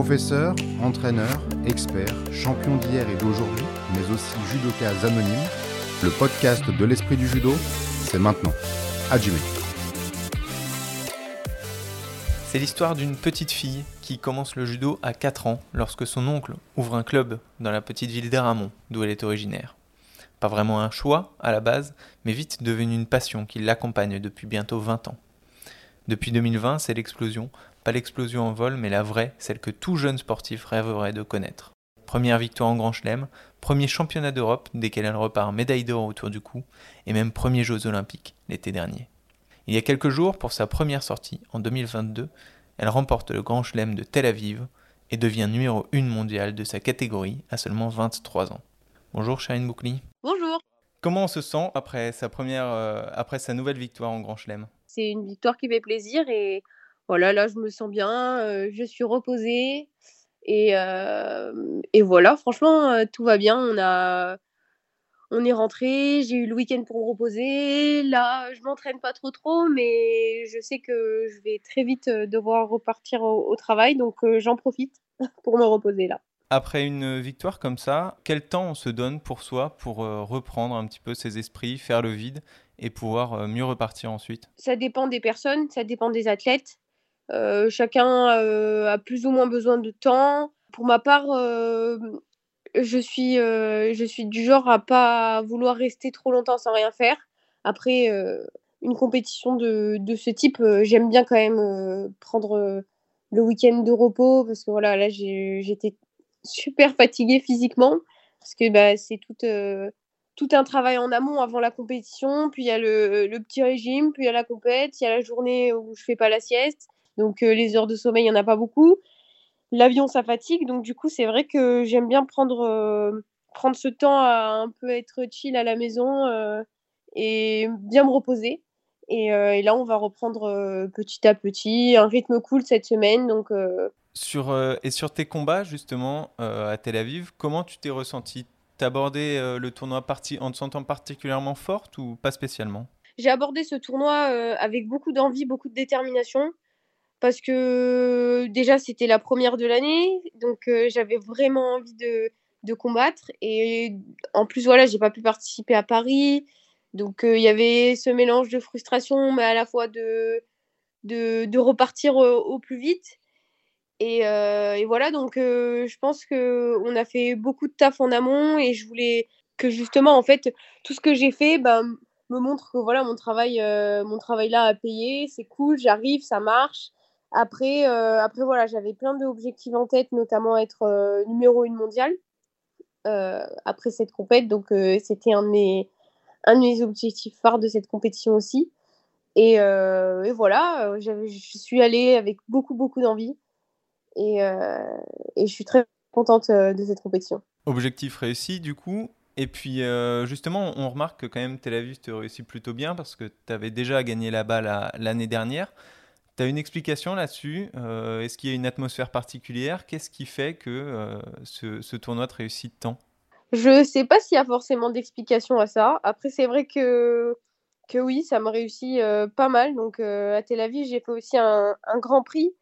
Professeur, entraîneur, expert, champion d'hier et d'aujourd'hui, mais aussi judoka anonyme, le podcast de l'esprit du judo, c'est maintenant. Hajime. C'est l'histoire d'une petite fille qui commence le judo à 4 ans lorsque son oncle ouvre un club dans la petite ville d'Eramon, d'où elle est originaire. Pas vraiment un choix à la base, mais vite devenu une passion qui l'accompagne depuis bientôt 20 ans. Depuis 2020, c'est l'explosion, pas l'explosion en vol, mais la vraie, celle que tout jeune sportif rêverait de connaître. Première victoire en Grand Chelem, premier championnat d'Europe desquels elle repart médaille d'or autour du cou, et même premier Jeux olympiques l'été dernier. Il y a quelques jours, pour sa première sortie, en 2022, elle remporte le Grand Chelem de Tel Aviv et devient numéro 1 mondiale de sa catégorie à seulement 23 ans. Bonjour Shine Boukli. Bonjour. Comment on se sent après sa première, euh, après sa nouvelle victoire en Grand Chelem? C'est une victoire qui fait plaisir et voilà, là je me sens bien, euh, je suis reposée et, euh, et voilà, franchement tout va bien. On a, on est rentré, j'ai eu le week-end pour me reposer. Là, je m'entraîne pas trop trop, mais je sais que je vais très vite devoir repartir au travail, donc j'en profite pour me reposer là. Après une victoire comme ça, quel temps on se donne pour soi pour euh, reprendre un petit peu ses esprits, faire le vide et pouvoir euh, mieux repartir ensuite? Ça dépend des personnes, ça dépend des athlètes. Euh, chacun a plus ou moins besoin de temps. Pour ma part, je, suis, je suis du genre à pas vouloir rester trop longtemps sans rien faire. Après, une compétition de, de ce type, j'aime bien quand même prendre le week-end de repos parce que voilà, là j'étais super fatiguée physiquement parce que bah, c'est tout, euh, tout un travail en amont avant la compétition. Puis il y a le, le, petit régime, puis il y a la compète, il y a la journée où je fais pas la sieste. Donc euh, les heures de sommeil, il n'y en a pas beaucoup. L'avion, ça fatigue. Donc du coup, c'est vrai que j'aime bien prendre, euh, prendre ce temps à un peu être chill à la maison et bien me reposer. Et, et, là, on va reprendre petit à petit, un rythme cool cette semaine. Donc sur, euh, et sur tes combats, justement, euh, à Tel Aviv, comment tu t'es ressenti? T'as abordé euh, le tournoi parti en te sentant particulièrement forte ou pas spécialement? J'ai abordé ce tournoi avec beaucoup d'envie, beaucoup de détermination, parce que déjà c'était la première de l'année, donc j'avais vraiment envie de, de, combattre. Et en plus, voilà, j'ai pas pu participer à Paris, donc il y avait ce mélange de frustration, mais à la fois de, de, de repartir au plus vite. Et, et, voilà, donc je pense qu'on a fait beaucoup de taf en amont et je voulais que justement, en fait, tout ce que j'ai fait bah, me montre que voilà, mon travail, mon travail là a payé, c'est cool, j'arrive, ça marche. Après, après voilà, j'avais plein d'objectifs en tête, notamment être numéro une mondiale après cette compète. Donc, c'était un, de mes, un de objectifs phares de cette compétition aussi. Et, voilà, je suis allée avec beaucoup, beaucoup d'envie. Euh, et, je suis très contente euh, de cette compétition. Objectif réussi du coup. Et puis euh, justement, on remarque que quand même Tel Aviv te réussit plutôt bien parce que tu avais déjà gagné là-bas l'année dernière. Tu as une explication là-dessus Est-ce qu'il y a une atmosphère particulière? Qu'est-ce qui fait que ce, tournoi te réussit tant? Je ne sais pas s'il y a forcément d'explication à ça. Après, c'est vrai que, que oui, ça me réussit pas mal. Donc à Tel Aviv, j'ai fait aussi un, un grand prix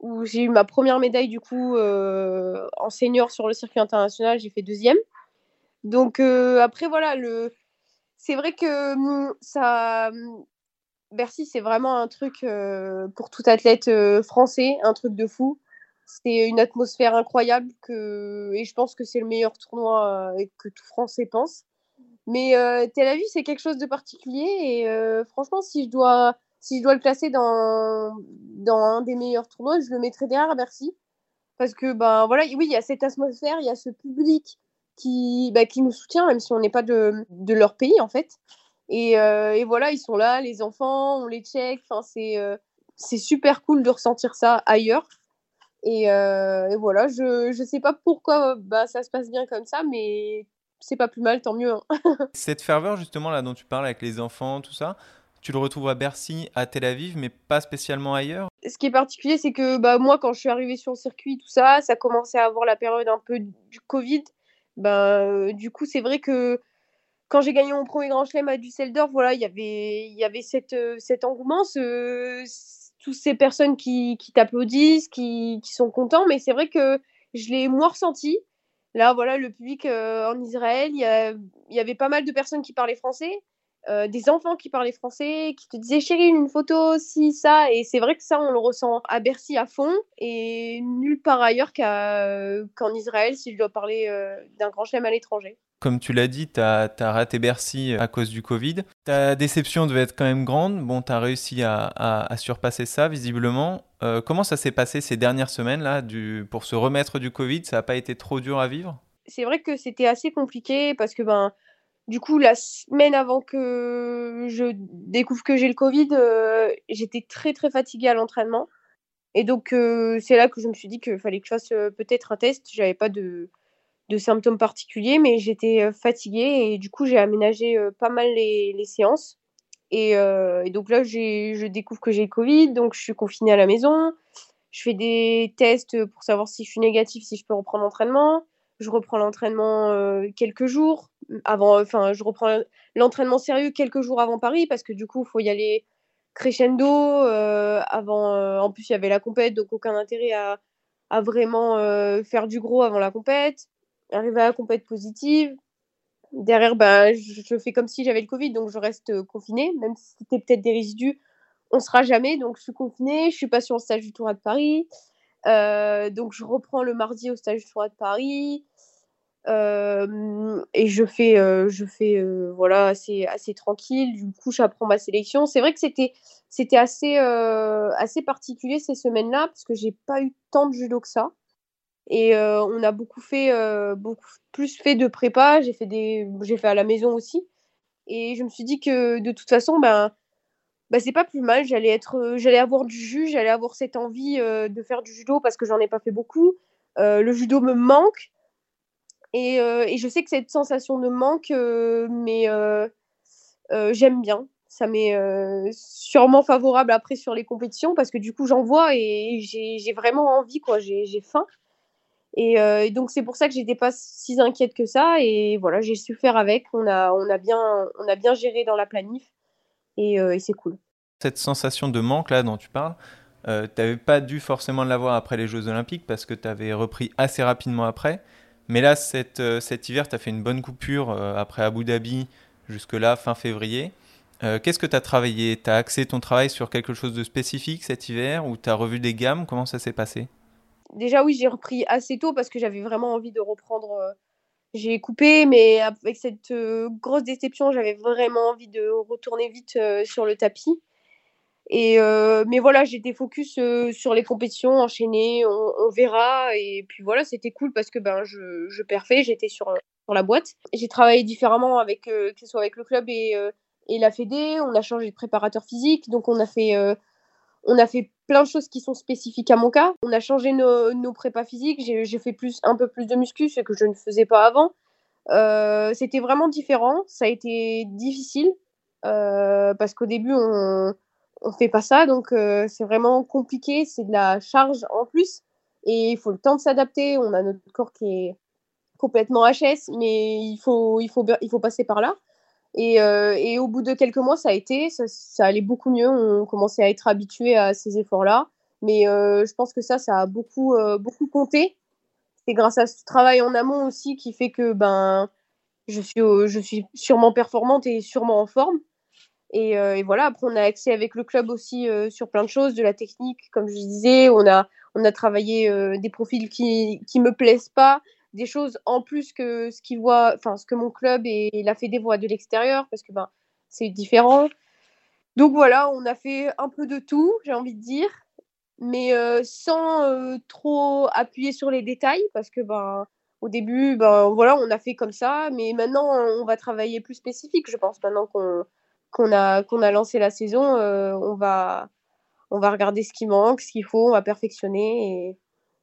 où j'ai eu ma première médaille du coup euh, en senior sur le circuit international, j'ai fait deuxième. Donc euh, après voilà, le... c'est vrai que hum, ça, hum, Bercy c'est vraiment un truc euh, pour tout athlète français, un truc de fou. C'est une atmosphère incroyable que... et je pense que c'est le meilleur tournoi que tout Français pense. Mais Tel Aviv c'est quelque chose de particulier et franchement si je dois si je dois le classer dans, dans un des meilleurs tournois, je le mettrai derrière Bercy. Parce que, ben voilà, oui, il y a cette atmosphère, il y a ce public qui, bah, qui nous soutient, même si on n'est pas de, de, leur pays, en fait. Et, euh, et, voilà, ils sont là, les enfants, on les check. Enfin, c'est euh, c'est super cool de ressentir ça ailleurs. Et, euh, et voilà, je ne sais pas pourquoi bah, ça se passe bien comme ça, mais c'est pas plus mal, tant mieux. Hein. Cette ferveur, justement, là dont tu parles avec les enfants, tout ça, tu le retrouves à Bercy, à Tel Aviv, mais pas spécialement ailleurs? Ce qui est particulier, c'est que bah, moi, quand je suis arrivée sur le circuit, tout ça, ça commençait à avoir la période un peu du Covid. Ben, du coup, c'est vrai que quand j'ai gagné mon premier Grand Chelem à Düsseldorf, voilà, y il y avait cet, cet engouement, tout toutes ces personnes qui, qui t'applaudissent, qui, qui, sont contents, mais c'est vrai que je l'ai moins ressenti. Là, voilà, le public en Israël, il y, avait pas mal de personnes qui parlaient français. Euh, des enfants qui parlaient français, qui te disaient chérie, une photo, si, ça. Et c'est vrai que ça, on le ressent à Bercy à fond et nulle part ailleurs qu'en Israël si je dois parler euh, d'un grand chelem à l'étranger. Comme tu l'as dit, tu as, raté Bercy à cause du Covid. Ta déception devait être quand même grande. Bon, tu as réussi à, surpasser ça, visiblement. Euh, comment ça s'est passé ces dernières semaines là, pour se remettre du Covid? Ça n'a pas été trop dur à vivre? C'est vrai que c'était assez compliqué parce que ben, du coup, la semaine avant que je découvre que j'ai le Covid, euh, j'étais très très fatiguée à l'entraînement. Et donc, euh, c'est là que je me suis dit qu'il fallait que je fasse euh, peut-être un test. J'avais pas de, symptômes particuliers, mais j'étais fatiguée et du coup, j'ai aménagé pas mal les, séances. Et, et, donc là, je découvre que j'ai le Covid, donc je suis confinée à la maison. Je fais des tests pour savoir si je suis négative, si je peux reprendre l'entraînement je reprends l'entraînement euh, quelques jours avant, enfin, je reprends l'entraînement sérieux quelques jours avant Paris parce que du coup, il faut y aller crescendo. Euh, avant, euh, en plus, il y avait la compète, donc aucun intérêt à, à vraiment faire du gros avant la compète. Arriver à la positive. Derrière, ben, je, fais comme si j'avais le Covid, donc je reste confinée, même si c'était peut-être des résidus. On sera jamais, donc je suis confinée. Je suis pas sur le stage du Tour de Paris. donc je reprends le mardi au stage du Tour de Paris et je fais, je fais voilà, assez, assez tranquille. Du coup, j'apprends ma sélection. C'est vrai que c'était, c'était assez, assez particulier ces semaines-là parce que j'ai pas eu tant de judo que ça. Et on a beaucoup fait, beaucoup plus fait de prépa. J'ai fait, des, fait à la maison aussi. Et je me suis dit que de toute façon, ben, ben c'est pas plus mal. J'allais, être, j'allais avoir du jus, j'allais avoir cette envie de faire du judo parce que j'en ai pas fait beaucoup. le judo me manque. Et, euh, et, je sais que cette sensation de manque, euh, mais euh, j'aime bien. Ça m'est sûrement favorable après sur les compétitions parce que du coup j'en vois et j'ai vraiment envie. J'ai faim. Et, donc c'est pour ça que j'étais pas si inquiète que ça. Et voilà, j'ai su faire avec. On a, on a, bien, on a bien géré dans la planif et, et c'est cool. Cette sensation de manque là dont tu parles, tu n'avais pas dû forcément l'avoir après les Jeux Olympiques parce que tu avais repris assez rapidement après. Mais là, euh, cet hiver, tu as fait une bonne coupure euh, après Abu Dhabi jusque-là, fin février. Euh, qu'est-ce que tu as travaillé? Tu as axé ton travail sur quelque chose de spécifique cet hiver ou tu as revu des gammes? Comment ça s'est passé? Déjà, oui, j'ai repris assez tôt parce que j'avais vraiment envie de reprendre. J'ai coupé, mais avec cette grosse déception, j'avais vraiment envie de retourner vite sur le tapis. Et euh, mais voilà, j'étais focus euh, sur les compétitions enchaînées, on, verra. Et puis voilà, c'était cool parce que ben, je, je perfais, j'étais sur, sur la boîte. J'ai travaillé différemment avec, euh, que ce soit avec le club et, et la Fédé. On a changé de préparateur physique, donc on a fait, on a fait plein de choses qui sont spécifiques à mon cas. On a changé nos, nos prépas physiques, j'ai fait plus, un peu plus de muscu, ce que je ne faisais pas avant. c'était vraiment différent, ça a été difficile parce qu'au début, on on fait pas ça, donc euh, c'est vraiment compliqué, c'est de la charge en plus, et il faut le temps de s'adapter. On a notre corps qui est complètement HS, mais il faut, il faut, il faut passer par là. Et, euh, et au bout de quelques mois, ça a été, ça, allait beaucoup mieux. On commençait à être habitué à ces efforts-là, mais euh, je pense que ça, ça a beaucoup, beaucoup compté. C'est grâce à ce travail en amont aussi qui fait que ben, je suis, je suis sûrement performante et sûrement en forme. Euh, et, voilà, après, on a accès avec le club aussi euh, sur plein de choses, de la technique, comme je disais. On a, on a travaillé euh, des profils qui ne me plaisent pas, des choses en plus que ce, qu'ils voient, enfin, ce que mon club et la Fédé voient de l'extérieur, parce que ben, c'est différent. Donc voilà, on a fait un peu de tout, j'ai envie de dire, mais sans trop appuyer sur les détails, parce que ben, au début, ben, voilà, on a fait comme ça, mais maintenant, on va travailler plus spécifique, je pense, maintenant qu'on qu'on a, qu'on a lancé la saison, euh, on, va, on va regarder ce qui manque, ce qu'il faut, on va perfectionner. Et...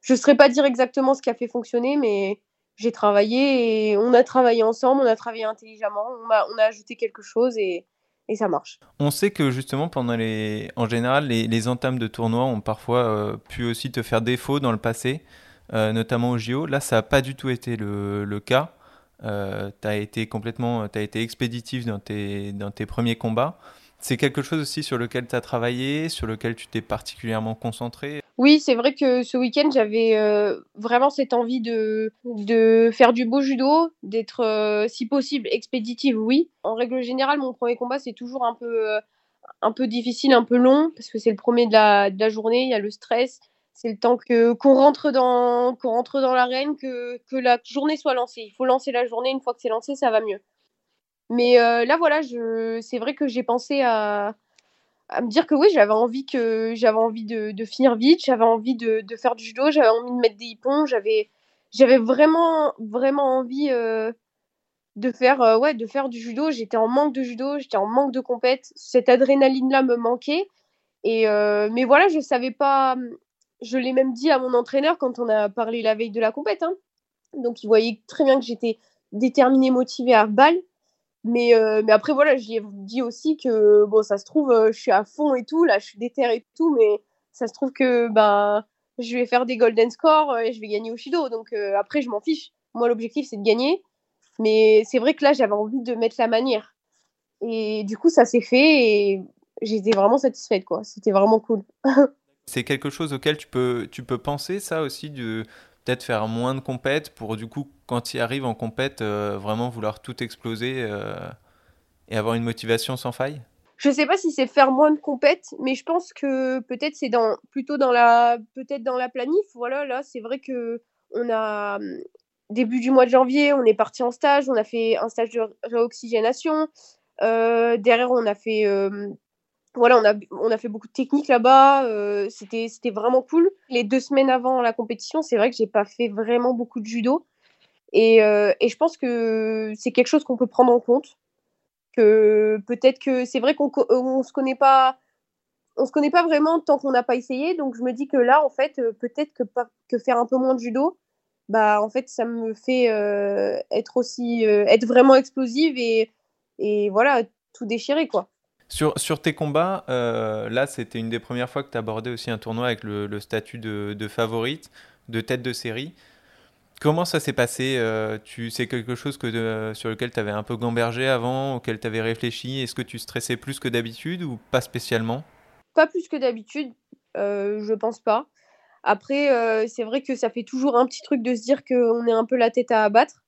Je ne saurais pas dire exactement ce qui a fait fonctionner, mais j'ai travaillé et on a travaillé ensemble, on a travaillé intelligemment, on a, ajouté quelque chose et, et, ça marche. On sait que justement, pendant les, en général, les, les entames de tournois ont parfois euh, pu aussi te faire défaut dans le passé, euh, notamment au JO. Là, ça n'a pas du tout été le, le cas. Euh, tu as été complètement as été expéditif dans tes, dans tes premiers combats. C'est quelque chose aussi sur lequel tu as travaillé, sur lequel tu t'es particulièrement concentré? Oui, c'est vrai que ce week-end, j'avais euh, vraiment cette envie de, de faire du beau judo, d'être, euh, si possible, expéditive, oui. En règle générale, mon premier combat, c'est toujours un peu, euh, un peu difficile, un peu long, parce que c'est le premier de la, journée, il y a le stress, c'est le temps que qu'on rentre dans qu'on rentre dans l'arène, que, que la journée soit lancée. Il faut lancer la journée, une fois que c'est lancé, ça va mieux. Mais euh, là, voilà, je... c'est vrai que j'ai pensé à... me dire que oui, j'avais envie, que... j'avais envie de, finir vite, j'avais envie de... faire du judo, j'avais envie de mettre des hippons, j'avais, vraiment, vraiment envie euh, de, faire, euh, ouais, de faire du judo. J'étais en manque de judo, j'étais en manque de compète. Cette adrénaline-là me manquait. Et, mais voilà, je savais pas. Je l'ai même dit à mon entraîneur quand on a parlé la veille de la compète. Hein. Donc, il voyait très bien que j'étais déterminée, motivée à balle. Mais, euh, mais après, voilà, lui ai dit aussi que, bon, ça se trouve, euh, je suis à fond et tout, là, je suis déterre et tout, mais ça se trouve que, bah, je vais faire des golden scores euh, et je vais gagner au Shido. Donc après, je m'en fiche. Moi, l'objectif, c'est de gagner. Mais c'est vrai que là, j'avais envie de mettre la manière. Et du coup, ça s'est fait et j'étais vraiment satisfaite, quoi. C'était vraiment cool. c'est quelque chose auquel tu peux, tu peux penser, ça aussi, de peut-être faire moins de compètes pour du coup, quand tu arrives en compète, euh, vraiment vouloir tout exploser euh, et avoir une motivation sans faille? Je sais pas si c'est faire moins de compètes, mais je pense que peut-être c'est dans, plutôt dans la, peut-être dans la planif. Voilà, là, c'est vrai que on a début du mois de janvier, on est parti en stage, on a fait un stage de réoxygénation. Euh, derrière, on a fait voilà, on a, on a fait beaucoup de techniques là-bas. Euh, c'était, vraiment cool. Les deux semaines avant la compétition, c'est vrai que j'ai pas fait vraiment beaucoup de judo. Et, euh, et je pense que c'est quelque chose qu'on peut prendre en compte. Que peut-être que c'est vrai qu'on on se connaît pas. On se connaît pas vraiment tant qu'on n'a pas essayé. Donc je me dis que là, en fait, euh, peut-être que, que faire un peu moins de judo, bah en fait, ça me fait être aussi être vraiment explosive et, et voilà, tout déchirer quoi. Sur, sur, tes combats, euh, là, c'était une des premières fois que tu abordais aussi un tournoi avec le, statut de, favorite, de tête de série. Comment ça s'est passé euh, tu, C'est quelque chose que de, sur lequel tu avais un peu gambergé avant, auquel tu avais réfléchi? Est-ce que tu stressais plus que d'habitude ou pas spécialement? Pas plus que d'habitude, euh, je pense pas. Après, euh, c'est vrai que ça fait toujours un petit truc de se dire qu'on est un peu la tête à abattre.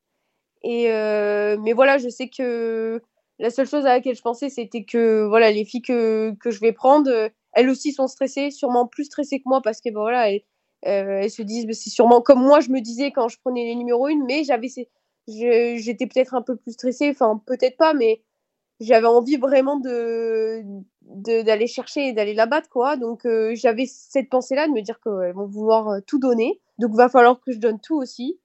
Et, euh, mais voilà, je sais que la seule chose à laquelle je pensais, c'était que voilà, les filles que, que je vais prendre, euh, elles aussi sont stressées, sûrement plus stressées que moi parce que ben, voilà, elles, euh, elles se disent, c'est sûrement comme moi je me disais quand je prenais les numéros 1, mais j'avais j'étais peut-être un peu plus stressée, enfin peut-être pas, mais j'avais envie vraiment de d'aller chercher et d'aller la battre quoi. Donc euh, j'avais cette pensée là de me dire qu'elles vont vouloir tout donner. Donc va falloir que je donne tout aussi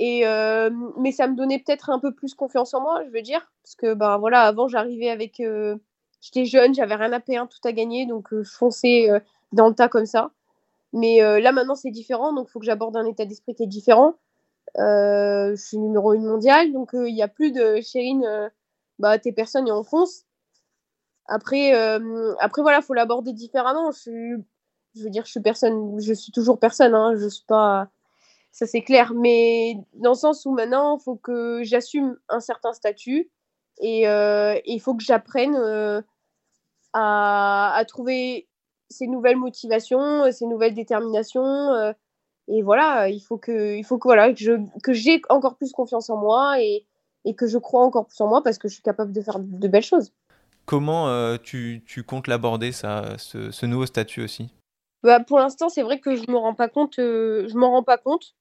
euh, mais ça me donnait peut-être un peu plus confiance en moi, je veux dire, parce que ben voilà, avant j'arrivais avec, euh, j'étais jeune, j'avais rien à payer, tout à gagner, donc euh, je fonçais dans le tas comme ça. Mais là maintenant c'est différent, donc il faut que j'aborde un état d'esprit qui est différent. je suis numéro une mondiale, donc il n'y a plus de Chérine, bah t'es personne et on fonce. Après, après voilà, faut l'aborder différemment. Je je veux dire, je suis personne, je suis toujours personne, hein, je suis pas ça c'est clair. Mais dans le sens où maintenant, il faut que j'assume un certain statut et euh, il faut que j'apprenne euh, à, à, trouver ces nouvelles motivations, ces nouvelles déterminations. Euh, et voilà, il faut que, il faut que, voilà, que, je, que j'ai encore plus confiance en moi et, et, que je crois encore plus en moi parce que je suis capable de faire de belles choses. Comment euh, tu, tu, comptes l'aborder, ça, ce, ce, nouveau statut aussi? Bah, Pour l'instant, c'est vrai que je ne me rends pas compte. Euh, je m'en rends pas compte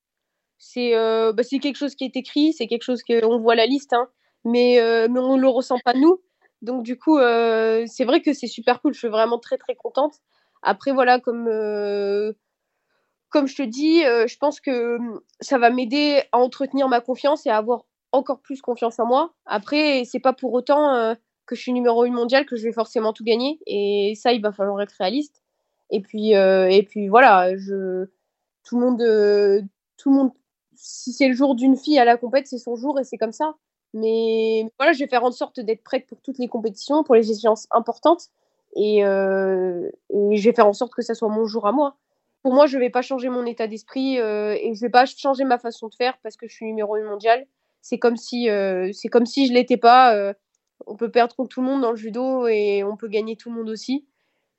c'est euh, bah, quelque chose qui est écrit, c'est quelque chose qu'on voit la liste, hein, mais, euh, mais on ne le ressent pas nous. Donc du coup, euh, c'est vrai que c'est super cool, je suis vraiment très très contente. Après voilà, comme, comme je te dis, je pense que ça va m'aider à entretenir ma confiance et à avoir encore plus confiance en moi. Après, c'est pas pour autant que je suis numéro une mondiale que je vais forcément tout gagner. Et ça, il va falloir être réaliste. Et puis, et puis voilà, je, tout le monde, tout le monde si c'est le jour d'une fille à la compète, c'est son jour et c'est comme ça. Mais voilà, je vais faire en sorte d'être prête pour toutes les compétitions, pour les échéances importantes. Et, euh, je vais faire en sorte que ça soit mon jour à moi. Pour moi, je ne vais pas changer mon état d'esprit euh, et je ne vais pas changer ma façon de faire parce que je suis numéro 1 mondial. C'est comme si, euh, c'est comme si je ne l'étais pas. on peut perdre contre tout le monde dans le judo et on peut gagner tout le monde aussi.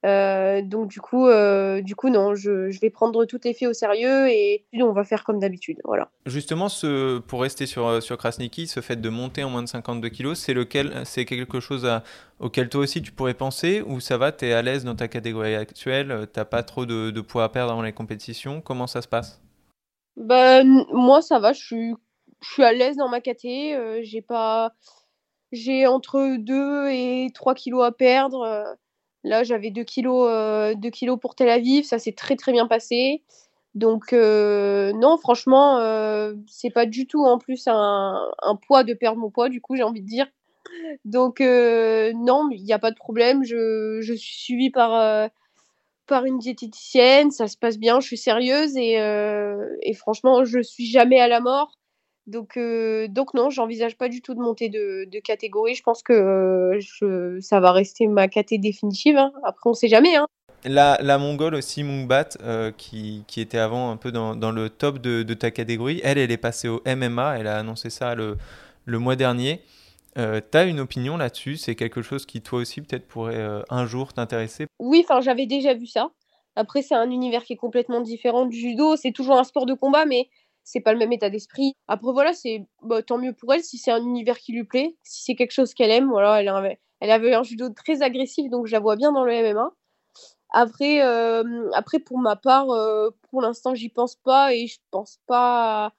Euh, donc du coup, euh, du coup non, je, vais prendre tout effet au sérieux et on va faire comme d'habitude. Voilà. Justement, ce, pour rester sur, euh, sur Krasniki, ce fait de monter en moins de 52 kilos, c'est lequel, c'est quelque chose auquel toi aussi tu pourrais penser ou ça va, tu es à l'aise dans ta catégorie actuelle, t'as pas trop de, poids à perdre dans les compétitions, comment ça se passe? Ben, moi ça va, je suis, je suis à l'aise dans ma caté, j'ai pas, j'ai entre 2 et 3 kilos à perdre. Là, j'avais 2 kilos, euh, kilos pour Tel Aviv, ça s'est très très bien passé. Donc euh, non, franchement, euh, c'est pas du tout en plus un, poids de perdre mon poids, du coup, j'ai envie de dire. Donc non, il n'y a pas de problème. Je, je suis suivie par, par une diététicienne, ça se passe bien, je suis sérieuse et, et franchement, je suis jamais à la mort. Donc, euh, donc non, j'envisage pas du tout de monter de, catégorie. Je pense que euh, ça va rester ma catégorie définitive. Hein. Après, on sait jamais. Hein. La, la Mongole aussi, Mungbat, euh, qui, qui, était avant un peu dans, dans le top de, de, ta catégorie, elle, elle est passée au MMA. Elle a annoncé ça le, le mois dernier. tu as une opinion là-dessus? C'est quelque chose qui, toi aussi, peut-être pourrait un jour t'intéresser? Oui, enfin, j'avais déjà vu ça. Après, c'est un univers qui est complètement différent du judo. C'est toujours un sport de combat, mais c'est pas le même état d'esprit. Après voilà, c'est bah, tant mieux pour elle si c'est un univers qui lui plaît, si c'est quelque chose qu'elle aime. Voilà, elle avait, elle avait un judo très agressif, donc je la vois bien dans le MMA. Après, euh, après pour ma part, euh, pour l'instant, j'y pense pas et je pense pas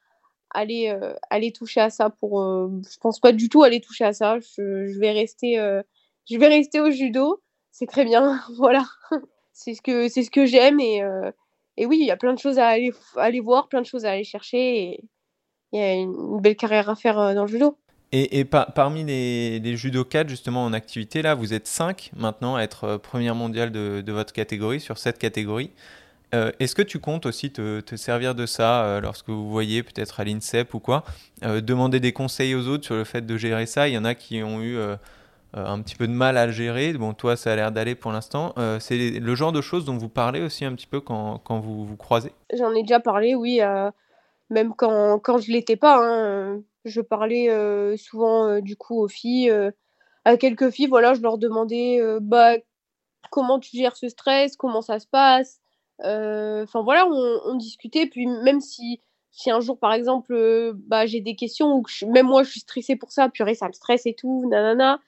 aller, euh, aller toucher à ça. Pour, je pense pas du tout aller toucher à ça. Je, vais rester, je vais rester au judo. C'est très bien, voilà. c'est ce que ce que j'aime et et oui, il y a plein de choses à aller, voir, plein de choses à aller chercher. Il y a une belle carrière à faire euh, dans le judo. Et, parmi les, les judokas justement en activité, là, vous êtes 5 maintenant à être euh, première mondiale de, votre catégorie, sur cette catégorie. Euh, est-ce que tu comptes aussi te, servir de ça lorsque vous voyez peut-être à l'INSEP ou quoi Demander des conseils aux autres sur le fait de gérer ça? Il y en a qui ont eu un petit peu de mal à gérer. Bon, toi, ça a l'air d'aller pour l'instant. Euh, c'est le genre de choses dont vous parlez aussi un petit peu quand, quand vous vous croisez? J'en ai déjà parlé, oui, euh, même quand, quand je l'étais pas. Hein, je parlais souvent du coup aux filles, à quelques filles, voilà, je leur demandais bah, comment tu gères ce stress, comment ça se passe. Enfin voilà, on, discutait, puis même si, si un jour par exemple bah, j'ai des questions ou même moi je suis stressée pour ça, purée, ça me stresse et tout, nanana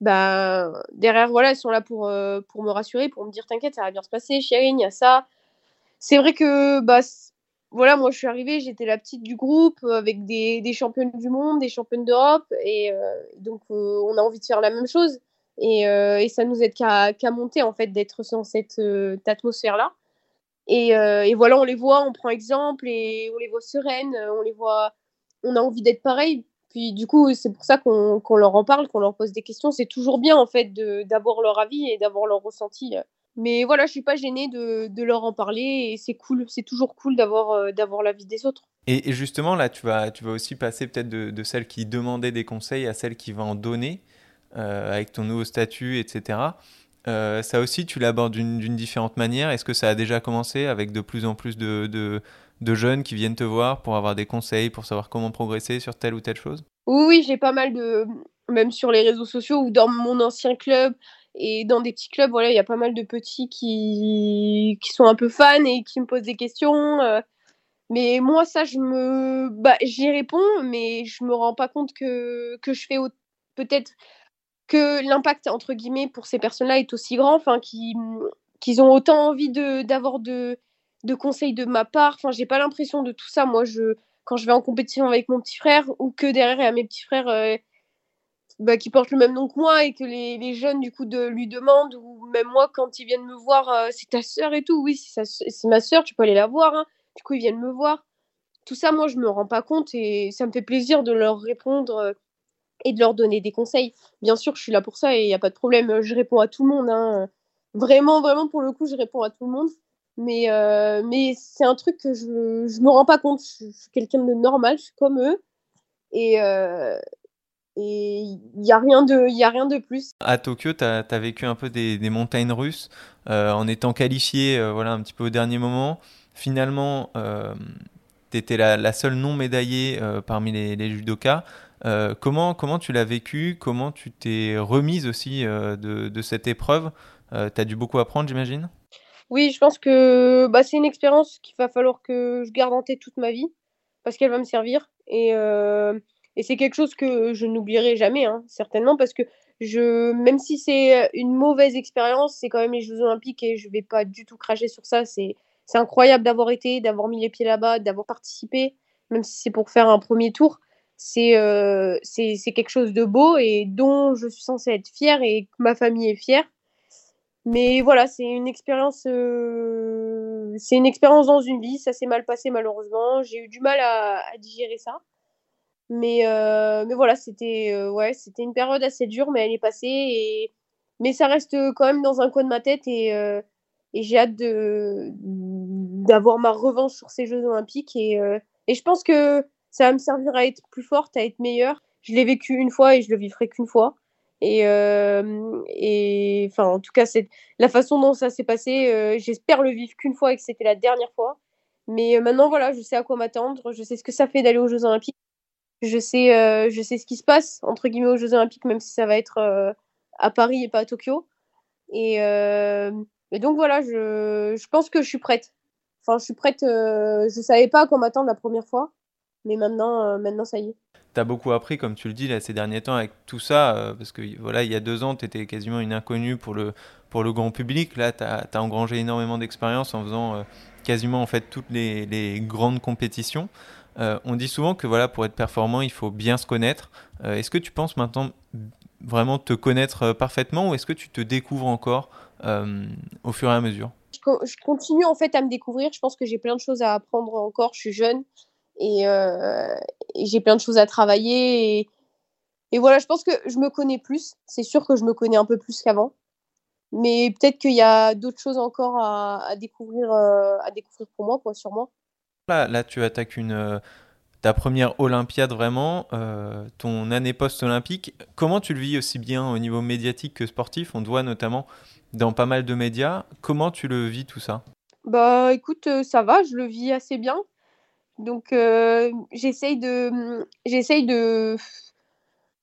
bah, derrière, voilà, elles sont là pour, euh, pour me rassurer, pour me dire T'inquiète, ça va bien se passer, chérie, il y a ça. C'est vrai que, bah, voilà, moi je suis arrivée, j'étais la petite du groupe euh, avec des, des championnes du monde, des championnes d'Europe, et euh, donc on a envie de faire la même chose. Et, et ça nous aide qu'à monter, en fait, d'être dans cette atmosphère-là. Et, et, voilà, on les voit, on prend exemple, et on les voit sereines, on les voit, on a envie d'être pareil. Puis du coup, c'est pour ça qu'on leur en parle, qu'on leur pose des questions. C'est toujours bien en fait d'avoir leur avis et d'avoir leur ressenti. Mais voilà, je suis pas gênée de, de leur en parler et c'est cool, c'est toujours cool d'avoir euh, l'avis des autres. Et, justement, là, tu vas, tu vas aussi passer peut-être de, de, celle qui demandait des conseils à celle qui va en donner euh, avec ton nouveau statut, etc. Euh, ça aussi, tu l'abordes d'une différente manière. Est-ce que ça a déjà commencé avec de plus en plus de, jeunes qui viennent te voir pour avoir des conseils, pour savoir comment progresser sur telle ou telle chose? Oui, j'ai pas mal de, même sur les réseaux sociaux ou dans mon ancien club et dans des petits clubs, voilà, il y a pas mal de petits qui, qui sont un peu fans et qui me posent des questions. Euh. mais moi, ça, je me, bah, j'y réponds, mais je me rends pas compte que, que je fais peut-être que l'impact entre guillemets pour ces personnes-là est aussi grand, enfin, qu'ils ont autant envie d'avoir de de conseils de ma part. Enfin, j'ai pas l'impression de tout ça. Moi, je, quand je vais en compétition avec mon petit frère ou que derrière il y a mes petits frères euh, bah, qui portent le même nom que moi et que les, les, jeunes du coup de, lui demandent ou même moi quand ils viennent me voir, euh, c'est ta sœur et tout. Oui, c'est ma sœur, tu peux aller la voir. Hein. Du coup, ils viennent me voir. Tout ça, moi, je me rends pas compte et ça me fait plaisir de leur répondre euh, et de leur donner des conseils. Bien sûr, je suis là pour ça et il n'y a pas de problème. Je réponds à tout le monde. Hein. Vraiment, vraiment, pour le coup, je réponds à tout le monde. Mais, euh, mais c'est un truc que je ne me rends pas compte. Je, suis quelqu'un de normal, je suis comme eux. Et euh, il n'y a, rien de, y a rien de plus. À Tokyo, tu as, vécu un peu des, montagnes russes euh, en étant qualifié voilà, un petit peu au dernier moment. Finalement, tu étais la, la, seule non médaillée parmi les, les judokas. Comment, comment tu l'as vécu? Comment tu t'es remise aussi de, de, cette épreuve? Tu as dû beaucoup apprendre, j'imagine? Oui, je pense que bah, c'est une expérience qu'il va falloir que je garde en tête toute ma vie parce qu'elle va me servir. Et, et c'est quelque chose que je n'oublierai jamais, hein, certainement, parce que je, même si c'est une mauvaise expérience, c'est quand même les Jeux Olympiques et je vais pas du tout cracher sur ça. C'est incroyable d'avoir été, d'avoir mis les pieds là-bas, d'avoir participé, même si c'est pour faire un premier tour. C'est c'est quelque chose de beau et dont je suis censée être fière et que ma famille est fière. Mais voilà, c'est une expérience, c'est une expérience dans une vie. Ça s'est mal passé malheureusement. J'ai eu du mal à, digérer ça. Mais, euh, mais voilà, c'était euh, ouais, c'était une période assez dure, mais elle est passée. Et... Mais ça reste quand même dans un coin de ma tête et, euh, j'ai hâte d'avoir ma revanche sur ces Jeux Olympiques. Et, et je pense que ça va me servir à être plus forte, à être meilleure. Je l'ai vécu une fois et je le vivrai qu'une fois. Et, et enfin, en tout cas, la façon dont ça s'est passé. j'espère le vivre qu'une fois et que c'était la dernière fois. Mais maintenant, voilà, je sais à quoi m'attendre. Je sais ce que ça fait d'aller aux Jeux Olympiques je sais, euh, je sais ce qui se passe, entre guillemets, aux Jeux Olympiques, même si ça va être euh, à Paris et pas à Tokyo. Et, euh, donc voilà, je, je, pense que je suis prête. Enfin, je suis prête. je savais pas à quoi m'attendre la première fois, mais maintenant, maintenant ça y est. Tu as beaucoup appris, comme tu le dis, là, ces derniers temps avec tout ça, parce que voilà, il y a deux ans, tu étais quasiment une inconnue pour le, pour le grand public. Là, tu as, as, engrangé énormément d'expérience en faisant quasiment en fait toutes les, les grandes compétitions. Euh, on dit souvent que voilà, pour être performant, il faut bien se connaître. Euh, est-ce que tu penses maintenant vraiment te connaître euh, parfaitement ou est-ce que tu te découvres encore au fur et à mesure? Je, continue en fait à me découvrir. Je pense que j'ai plein de choses à apprendre encore. Je suis jeune et, j'ai plein de choses à travailler. Et, voilà, je pense que je me connais plus. C'est sûr que je me connais un peu plus qu'avant. Mais peut-être qu'il y a d'autres choses encore à, découvrir, à découvrir pour moi, quoi, moi. Là, tu attaques une, euh, ta première Olympiade vraiment, euh, ton année post-olympique. Comment tu le vis aussi bien au niveau médiatique que sportif? On te voit notamment dans pas mal de médias. Comment tu le vis tout ça? Bah écoute, euh, ça va, je le vis assez bien. Donc j'essaye de, de,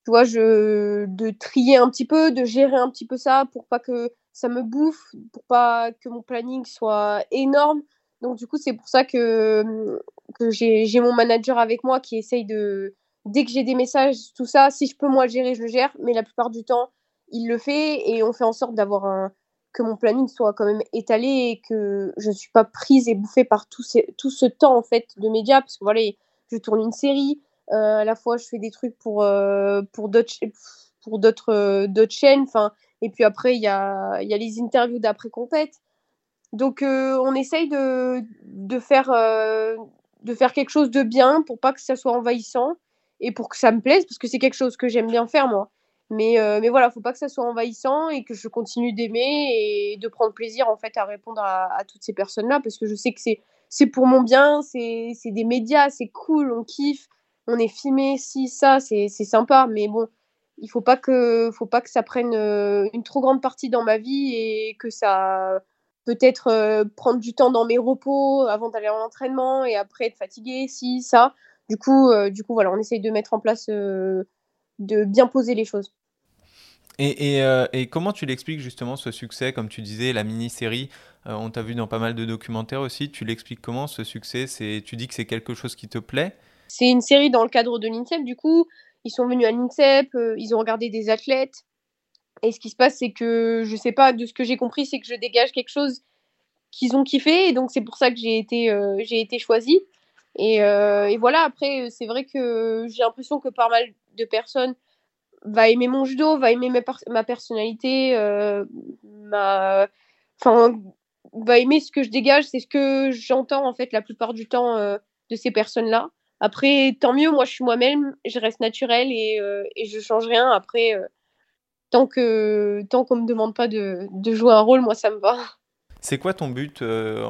tu vois, je, de trier un petit peu, de gérer un petit peu ça pour pas que ça me bouffe, pour pas que mon planning soit énorme. Donc, du coup, c'est pour ça que, que j'ai mon manager avec moi qui essaye de. Dès que j'ai des messages, tout ça, si je peux moi gérer, je le gère. Mais la plupart du temps, il le fait et on fait en sorte d'avoir un que mon planning soit quand même étalé et que je ne suis pas prise et bouffée par tout, ce temps en fait de médias parce que voilà je tourne une série euh, à la fois je fais des trucs pour euh, pour d'autres pour euh, d'autres chaînes enfin et puis après il y a, y a les interviews d'après compète donc on essaye de, de faire, de faire quelque chose de bien pour pas que ça soit envahissant et pour que ça me plaise, parce que c'est quelque chose que j'aime bien faire moi. Mais, euh, mais voilà, faut pas que ça soit envahissant et que je continue d'aimer et de prendre plaisir en fait à répondre à, toutes ces personnes-là, parce que je sais que c'est, c'est pour mon bien, c'est, c'est des médias, c'est cool, on kiffe, on est filmé, si, ça, c'est, c'est sympa, mais bon, il faut pas que, faut pas que ça prenne une trop grande partie dans ma vie et que ça peut-être euh, prendre du temps dans mes repos avant d'aller en entraînement et après être fatigué, si, ça. Du coup, euh, du coup voilà, on essaye de mettre en place, euh, de bien poser les choses. Et, et, comment tu l'expliques justement ce succès, comme tu disais, la mini-série On t'a vu dans pas mal de documentaires aussi. Tu l'expliques comment ce succès? C'est, Tu dis que c'est quelque chose qui te plaît? C'est une série dans le cadre de l'INSEP. Du coup, ils sont venus à l'INSEP, ils ont regardé des athlètes, et ce qui se passe, c'est que je sais pas, de ce que j'ai compris, c'est que je dégage quelque chose qu'ils ont kiffé. Et donc, c'est pour ça que j'ai été, euh, j'ai été choisie. Et, euh, et, voilà, après, c'est vrai que j'ai l'impression que pas mal de personnes va aimer mon judo, va aimer ma, ma personnalité, euh, ma... Enfin, va aimer ce que je dégage. C'est ce que j'entends, en fait, la plupart du temps de ces personnes-là. Après, tant mieux, moi, je suis moi-même, je reste naturelle et, et je change rien. Après tant que tant qu'on me demande pas de, de, jouer un rôle, moi ça me va. C'est quoi ton but euh,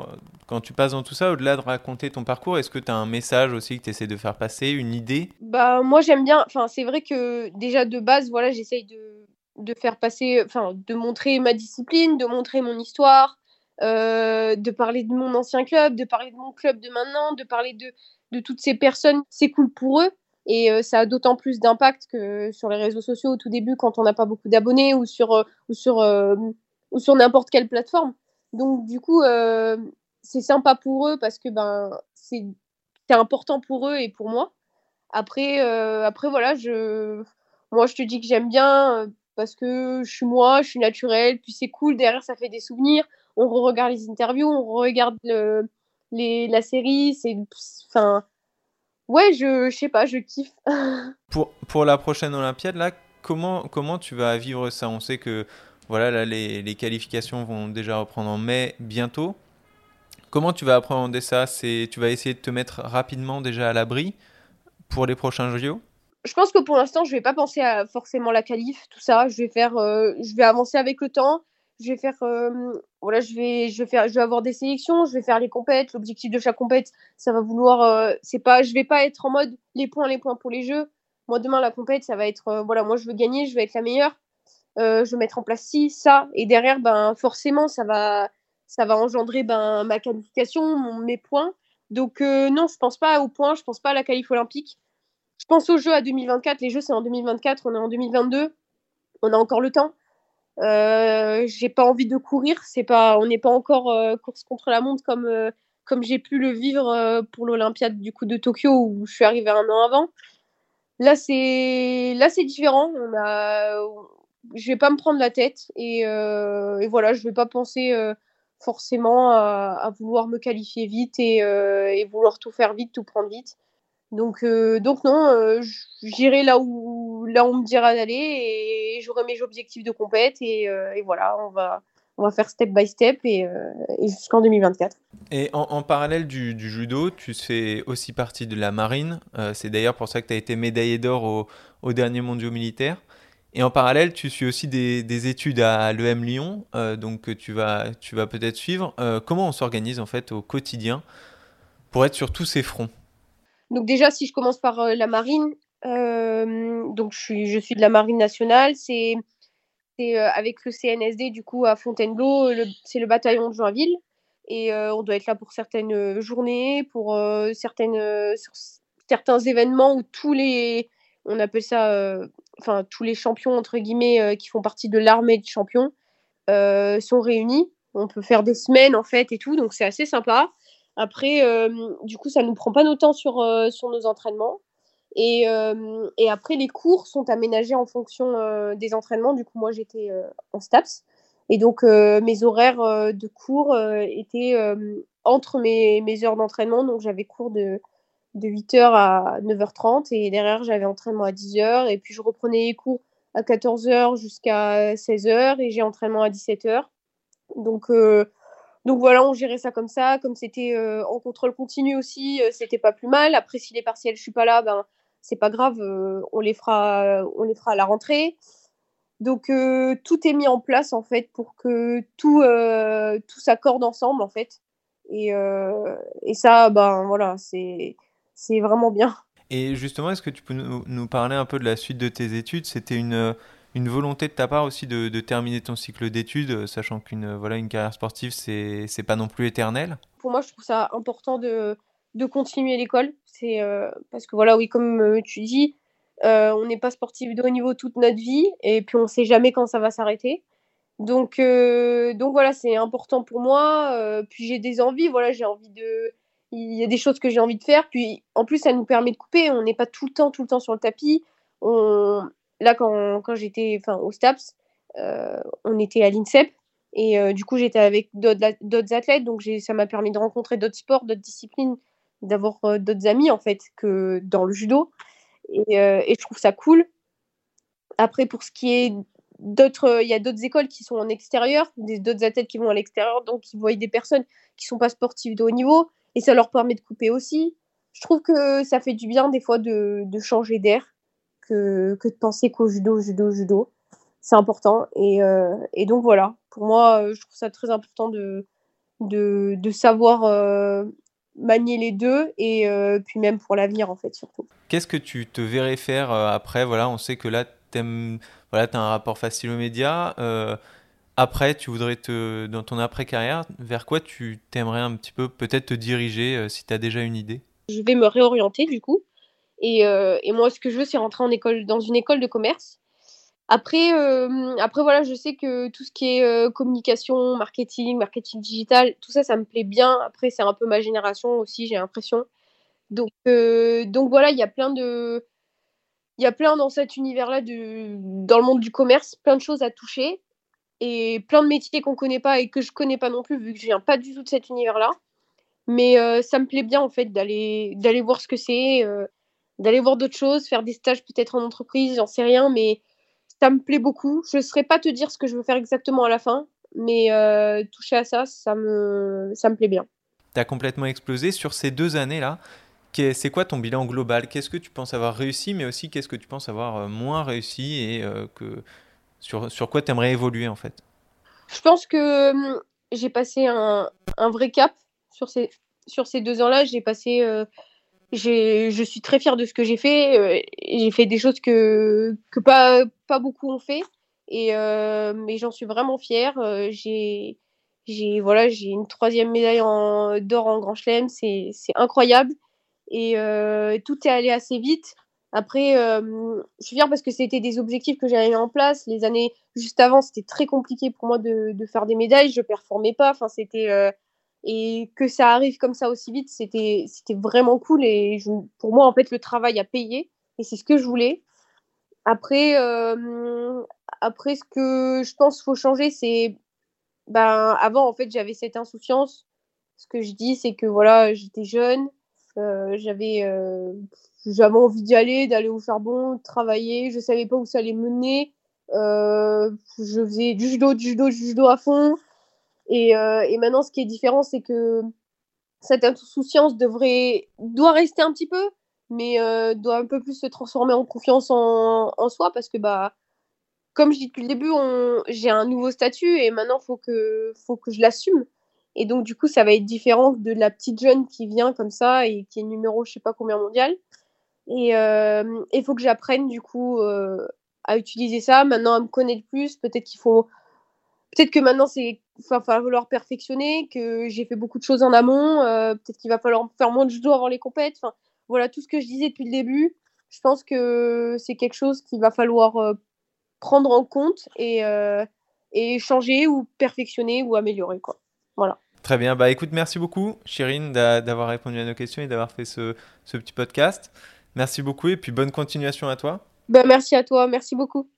quand tu passes dans tout ça, au-delà de raconter ton parcours? Est-ce que tu as un message aussi que tu essaies de faire passer, une idée? Bah moi j'aime bien, enfin c'est vrai que déjà de base, voilà, j'essaye de, de, faire passer, enfin de montrer ma discipline, de montrer mon histoire, euh, de parler de mon ancien club, de parler de mon club de maintenant, de parler de, de toutes ces personnes. C'est cool pour eux, Et ça a d'autant plus d'impact que sur les réseaux sociaux au tout début, quand on n'a pas beaucoup d'abonnés ou sur, ou sur, ou sur n'importe quelle plateforme. Donc, du coup, c'est sympa pour eux parce que ben, c'est important pour eux et pour moi. Après, après voilà, je, moi, je te dis que j'aime bien parce que je suis moi, je suis naturelle, puis c'est cool, derrière ça fait des souvenirs, on re-regarde les interviews, on regarde le, les, la série, c'est enfin ouais, je, je sais pas, je kiffe. pour, pour la prochaine Olympiade là, comment comment tu vas vivre ça? On sait que voilà, là les, qualifications vont déjà reprendre en mai bientôt. Comment tu vas appréhender ça? C'est tu vas essayer de te mettre rapidement déjà à l'abri pour les prochains JO? Je pense que pour l'instant, je vais pas penser à forcément la qualif, tout ça. Je vais faire, euh, je vais avancer avec le temps. Je vais faire, euh, voilà, je vais, je vais faire, je vais avoir des sélections. Je vais faire les compètes. L'objectif de chaque compète, ça va vouloir, euh, c'est pas, je vais pas être en mode les points, les points pour les jeux. Moi demain la compète, ça va être, voilà, moi je veux gagner, je veux être la meilleure. Je veux mettre en place ci, ça, et derrière, ben forcément, ça va, ça va engendrer ben ma qualification, mes points. Donc non, je pense pas aux points, je pense pas à la qualif olympique je pense aux Jeux à 2024. Les Jeux, c'est en 2024. On est en 2022. On a encore le temps. Euh, j'ai pas envie de courir. C'est pas, on n'est pas encore euh, course contre la montre comme, euh, comme j'ai pu le vivre euh, pour l'Olympiade du coup de Tokyo où je suis arrivée un an avant. Là, c'est, là, c'est différent. On a, je vais pas me prendre la tête et, et voilà, je vais pas penser forcément à, vouloir me qualifier vite et, et, vouloir tout faire vite, tout prendre vite. Donc, euh, donc non, euh, j'irai là où, là on me dira d'aller et j'aurai mes objectifs de compète et, euh, voilà, on va, on va faire step by step et, jusqu'en 2024. Et en, parallèle du, judo, tu fais aussi partie de la marine. C'est d'ailleurs pour ça que tu as été médaillé d'or au, au, dernier mondiaux militaire. Et en parallèle, tu suis aussi des, des études à l'EM Lyon, donc tu vas, tu vas peut-être suivre. comment on s'organise en fait au quotidien pour être sur tous ces fronts? Donc déjà, si je commence par euh, la marine, euh, donc je suis, de la marine nationale, c'est euh, avec le CNSD du coup à Fontainebleau, c'est le bataillon de Joinville. Et on doit être là pour certaines journées, pour certaines, certains événements où tous les, on appelle ça, enfin tous les champions entre guillemets qui font partie de l'armée de champions sont réunis. On peut faire des semaines en fait et tout, donc c'est assez sympa. Après, euh, du coup, ça nous prend pas nos temps sur, euh, sur nos entraînements. Et, euh, et, après, les cours sont aménagés en fonction des entraînements. Du coup, moi, j'étais en STAPS. Et donc, mes horaires de cours étaient entre mes, mes heures d'entraînement. Donc, j'avais cours de, de 8h à 9h30. Et derrière, j'avais entraînement à 10h. Et puis, je reprenais les cours à 14h jusqu'à 16h. Et j'ai entraînement à 17h. Donc, donc voilà, on gérait ça comme ça. Comme c'était euh, en contrôle continu aussi, euh, c'était pas plus mal. Après, si les partiels, je suis pas là, ben c'est pas grave, euh, on les fera, on les fera à la rentrée. Donc tout est mis en place en fait pour que tout, tout s'accorde ensemble en fait. Et, et ça, ben voilà, c'est c'est vraiment bien. Et justement, est-ce que tu peux nous, nous, parler un peu de la suite de tes études? C'était une une volonté de ta part aussi de, terminer ton cycle d'études, euh, sachant qu'une voilà, une carrière sportive, c'est n'est pas non plus éternel? Pour moi, je trouve ça important de, de continuer l'école. C'est euh, parce que voilà, oui, comme euh, tu dis, on n'est pas sportif de haut niveau toute notre vie et puis on ne sait jamais quand ça va s'arrêter. Donc, donc voilà, c'est important pour moi. puis j'ai des envies, voilà, j'ai envie de. Il y a des choses que j'ai envie de faire. Puis en plus, ça nous permet de couper. On n'est pas tout le temps, tout le temps sur le tapis. On, là, quand, quand j'étais au STAPS, euh, on était à l'INSEP. Et euh, du coup, j'étais avec d'autres athlètes. Donc, ça m'a permis de rencontrer d'autres sports, d'autres disciplines, d'avoir euh, d'autres amis, en fait, que dans le judo. Et, je trouve ça cool. Après, pour ce qui est d'autres, il y a d'autres écoles qui sont en extérieur, d'autres athlètes qui vont à l'extérieur, donc ils voient des personnes qui sont pas sportives de haut niveau, et ça leur permet de couper aussi. Je trouve que ça fait du bien des fois de, changer d'air que, de penser qu'au judo, judo, judo. C'est important. Et, euh, donc voilà, pour moi, euh, je trouve ça très important de savoir euh, manier les deux et puis même pour l'avenir en fait surtout. Qu'est-ce que tu te verrais faire après? Voilà, on sait que là, tu voilà, as un rapport facile aux médias. Après, tu voudrais te, dans ton après-carrière, vers quoi tu t'aimerais un petit peu peut-être te diriger si tu as déjà une idée? Je vais me réorienter du coup Et, et moi, ce que je veux, c'est rentrer en école, dans une école de commerce. Après, après, voilà, je sais que tout ce qui est communication, marketing, marketing digital, tout ça, ça me plaît bien. Après, c'est un peu ma génération aussi, j'ai l'impression. Donc, donc voilà, il y a plein de. Il y a plein dans cet univers-là, dans le monde du commerce, plein de choses à toucher et plein de métiers qu'on connaît pas et que je connais pas non plus, vu que je viens pas du tout de cet univers-là. Mais ça me plaît bien, en fait, d'aller d'aller voir ce que c'est, d'aller voir d'autres choses, faire des stages peut-être en entreprise, j'en sais rien, mais ça me plaît beaucoup. Je ne saurais pas te dire ce que je veux faire exactement à la fin, mais euh, toucher à ça, ça me, ça me plaît bien. Tu as complètement explosé sur ces deux années-là. C'est quoi ton bilan global? Qu'est-ce que tu penses avoir réussi, mais aussi qu'est-ce que tu penses avoir euh, moins réussi et euh, que, sur, sur quoi tu aimerais évoluer en fait? Je pense que hum, j'ai passé un, un, vrai cap sur ces, sur ces deux ans-là. J'ai passé je suis très fière de ce que j'ai fait. Euh, j'ai fait des choses que, que pas, pas beaucoup ont fait. Et, euh, mais j'en suis vraiment fière. Euh, j'ai, j'ai, voilà, j'ai une troisième médaille d'or en Grand Chelem. C'est incroyable. Et tout est allé assez vite. Après, je suis fière parce que c'était des objectifs que j'avais mis en place. Les années juste avant, c'était très compliqué pour moi de, faire des médailles. Je performais pas. Enfin, c'était et que ça arrive comme ça aussi vite, c'était vraiment cool. Et pour moi, en fait, le travail a payé. Et c'est ce que je voulais. Après, euh, après ce que je pense qu'il faut changer, c'est. Ben, avant, en fait, j'avais cette insouciance. Ce que je dis, c'est que voilà, j'étais jeune. Euh, j'avais euh, j'avais envie d'y aller, d'aller au charbon, de travailler. Je savais pas où ça allait mener. je faisais du judo, du judo, du judo à fond. Et, euh, et, maintenant, ce qui est différent, c'est que cette insouciance devrait, doit rester un petit peu, mais euh, doit un peu plus se transformer en confiance en, en, soi parce que, bah, comme je dis depuis le début, j'ai un nouveau statut et maintenant, il faut que, faut que je l'assume. Et donc, du coup, ça va être différent de la petite jeune qui vient comme ça et qui est numéro je sais pas combien mondial. Et il euh, faut que j'apprenne, du coup, à utiliser ça, maintenant à me connaître plus. Peut-être qu'il faut peut-être que maintenant c'est va falloir perfectionner, que j'ai fait beaucoup de choses en amont, euh, peut-être qu'il va falloir faire moins de judo avant les compètes. Enfin, voilà tout ce que je disais depuis le début. Je pense que c'est quelque chose qu'il va falloir euh, prendre en compte et, euh, et changer ou perfectionner ou améliorer quoi. Voilà. Très bien, bah écoute, merci beaucoup Chirine d'avoir répondu à nos questions et d'avoir fait ce, ce, petit podcast. Merci beaucoup et puis bonne continuation à toi. Bah, merci à toi, merci beaucoup.